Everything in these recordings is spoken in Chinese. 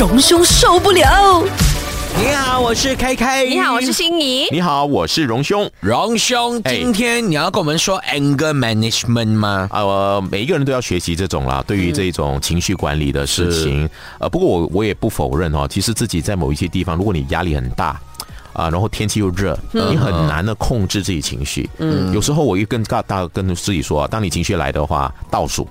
荣兄受不了。你好，我是 K K。你好，我是心怡。你好，我是荣兄。荣兄，今天你要跟我们说 anger management 吗？啊，我每一个人都要学习这种啦，对于这种情绪管理的事情。呃，不过我我也不否认哦，其实自己在某一些地方，如果你压力很大啊，然后天气又热，你很难的控制自己情绪。嗯，有时候我又跟大大跟自己说，当你情绪来的话，倒数。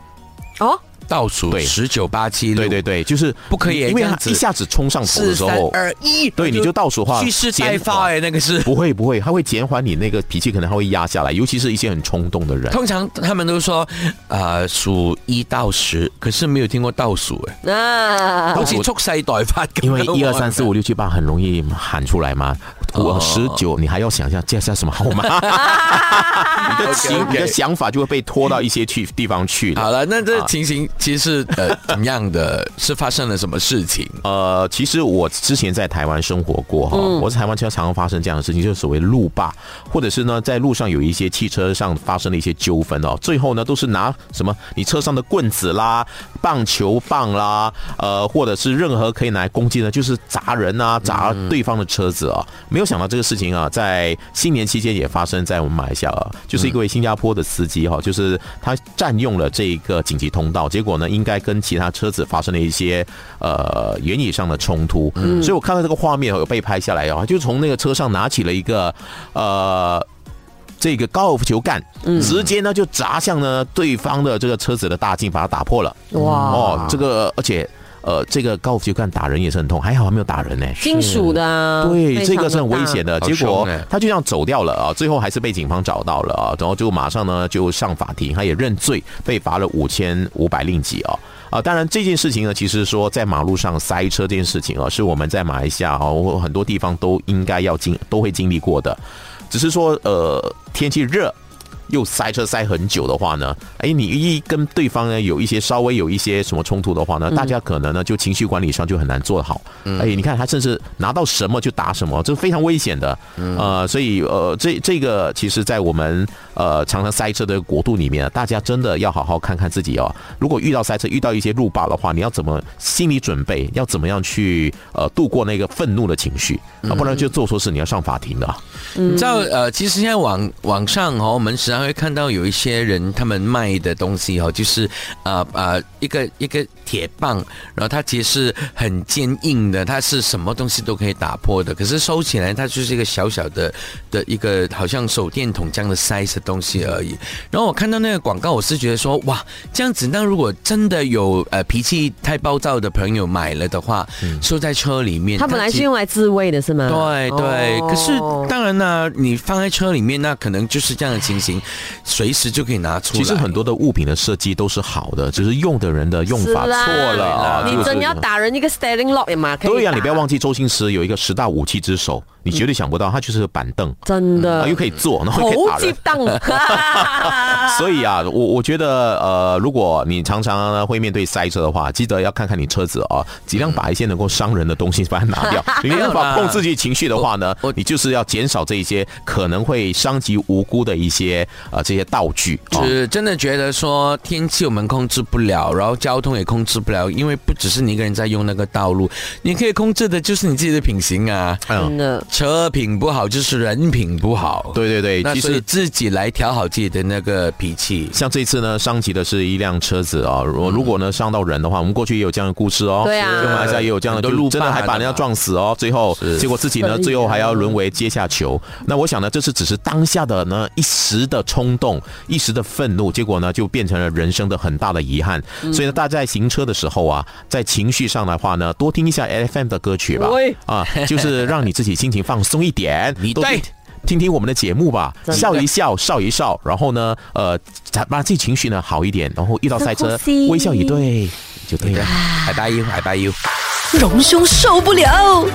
哦。倒数对。十九八七六，对对对，就是不可以，因为一下子冲上头的时候，二一，对，你就倒数话，蓄势待发哎，那个是。不会不会，他会减缓你那个脾气，可能他会压下来，尤其是一些很冲动的人。通常他们都说啊，数一到十，可是没有听过倒数哎，啊，好似蓄势待发，因为一二三四五六七八很容易喊出来嘛。我十九，你还要想一下接下来什么号码？你的情，你的想法就会被拖到一些去地方去好了，那这情形其实是呃 怎么样的？是发生了什么事情？呃，其实我之前在台湾生活过哈，我在台湾经常常发生这样的事情，就是所谓路霸，或者是呢在路上有一些汽车上发生了一些纠纷哦，最后呢都是拿什么你车上的棍子啦、棒球棒啦，呃，或者是任何可以拿来攻击的，就是砸人啊、砸对方的车子啊。没有想到这个事情啊，在新年期间也发生在我们马来西亚啊，就是一位新加坡的司机哈，就是他占用了这一个紧急通道，结果呢，应该跟其他车子发生了一些呃言语上的冲突，所以我看到这个画面有被拍下来啊，就从那个车上拿起了一个呃这个高尔夫球杆，直接呢就砸向呢对方的这个车子的大镜，把它打破了。哇哦，这个而且。呃，这个高尔夫球杆打人也是很痛，还好还没有打人呢。金属的，对，这个是很危险的。结果他就这样走掉了啊，最后还是被警方找到了啊，然后就马上呢就上法庭，他也认罪，被罚了五千五百令吉啊啊！当然这件事情呢，其实说在马路上塞车这件事情啊，是我们在马来西亚啊很多地方都应该要经都会经历过的，只是说呃天气热。又塞车塞很久的话呢，哎，你一跟对方呢有一些稍微有一些什么冲突的话呢，大家可能呢就情绪管理上就很难做好。哎，你看他甚至拿到什么就打什么，这是非常危险的。呃，所以呃，这这个其实，在我们呃常常塞车的国度里面，大家真的要好好看看自己哦。如果遇到塞车，遇到一些路霸的话，你要怎么心理准备？要怎么样去呃度过那个愤怒的情绪？啊，不然就做错事，你要上法庭的。你知道呃，其实现在网网上哦，我们时常会看到有一些人他们卖的东西哦，就是呃呃一个一个铁棒，然后它其实是很坚硬的，它是什么东西都可以打破的，可是收起来它就是一个小小的的一个好像手电筒这样的 size 的东西而已。然后我看到那个广告，我是觉得说哇，这样子，那如果真的有呃脾气太暴躁的朋友买了的话，收在车里面，它本来是用来自卫的是吗？对对，可是当然。呢你放在车里面，那可能就是这样的情形，随时就可以拿出来。其实很多的物品的设计都是好的，只是用的人的用法错了。你真的要打人一个 standing lock 嘛？对呀，你不要忘记周星驰有一个十大武器之首。你绝对想不到，它就是个板凳，真的，又可以坐，然后可以打人。所以啊，我我觉得，呃，如果你常常呢会面对塞车的话，记得要看看你车子啊，尽量把一些能够伤人的东西把它拿掉。你没办法控制自己情绪的话呢，你就是要减少这一些可能会伤及无辜的一些呃这些道具。是真的觉得说天气我们控制不了，然后交通也控制不了，因为不只是你一个人在用那个道路，你可以控制的就是你自己的品行啊，真的。车品不好就是人品不好，对对对，其实自己来调好自己的那个脾气。像这次呢，伤及的是一辆车子啊，如如果呢伤到人的话，我们过去也有这样的故事哦，对啊，马来西亚也有这样的，就真的还把人家撞死哦，最后结果自己呢，最后还要沦为阶下囚。那我想呢，这是只是当下的呢一时的冲动，一时的愤怒，结果呢就变成了人生的很大的遗憾。所以呢，大家在行车的时候啊，在情绪上的话呢，多听一下 FM 的歌曲吧，啊，就是让你自己心情。放松一点，你对，听听我们的节目吧，笑一笑，笑一笑，然后呢，呃，把自己情绪呢好一点，然后遇到赛车，微笑以对，就对了。海大 you，海大 you，荣兄受不了。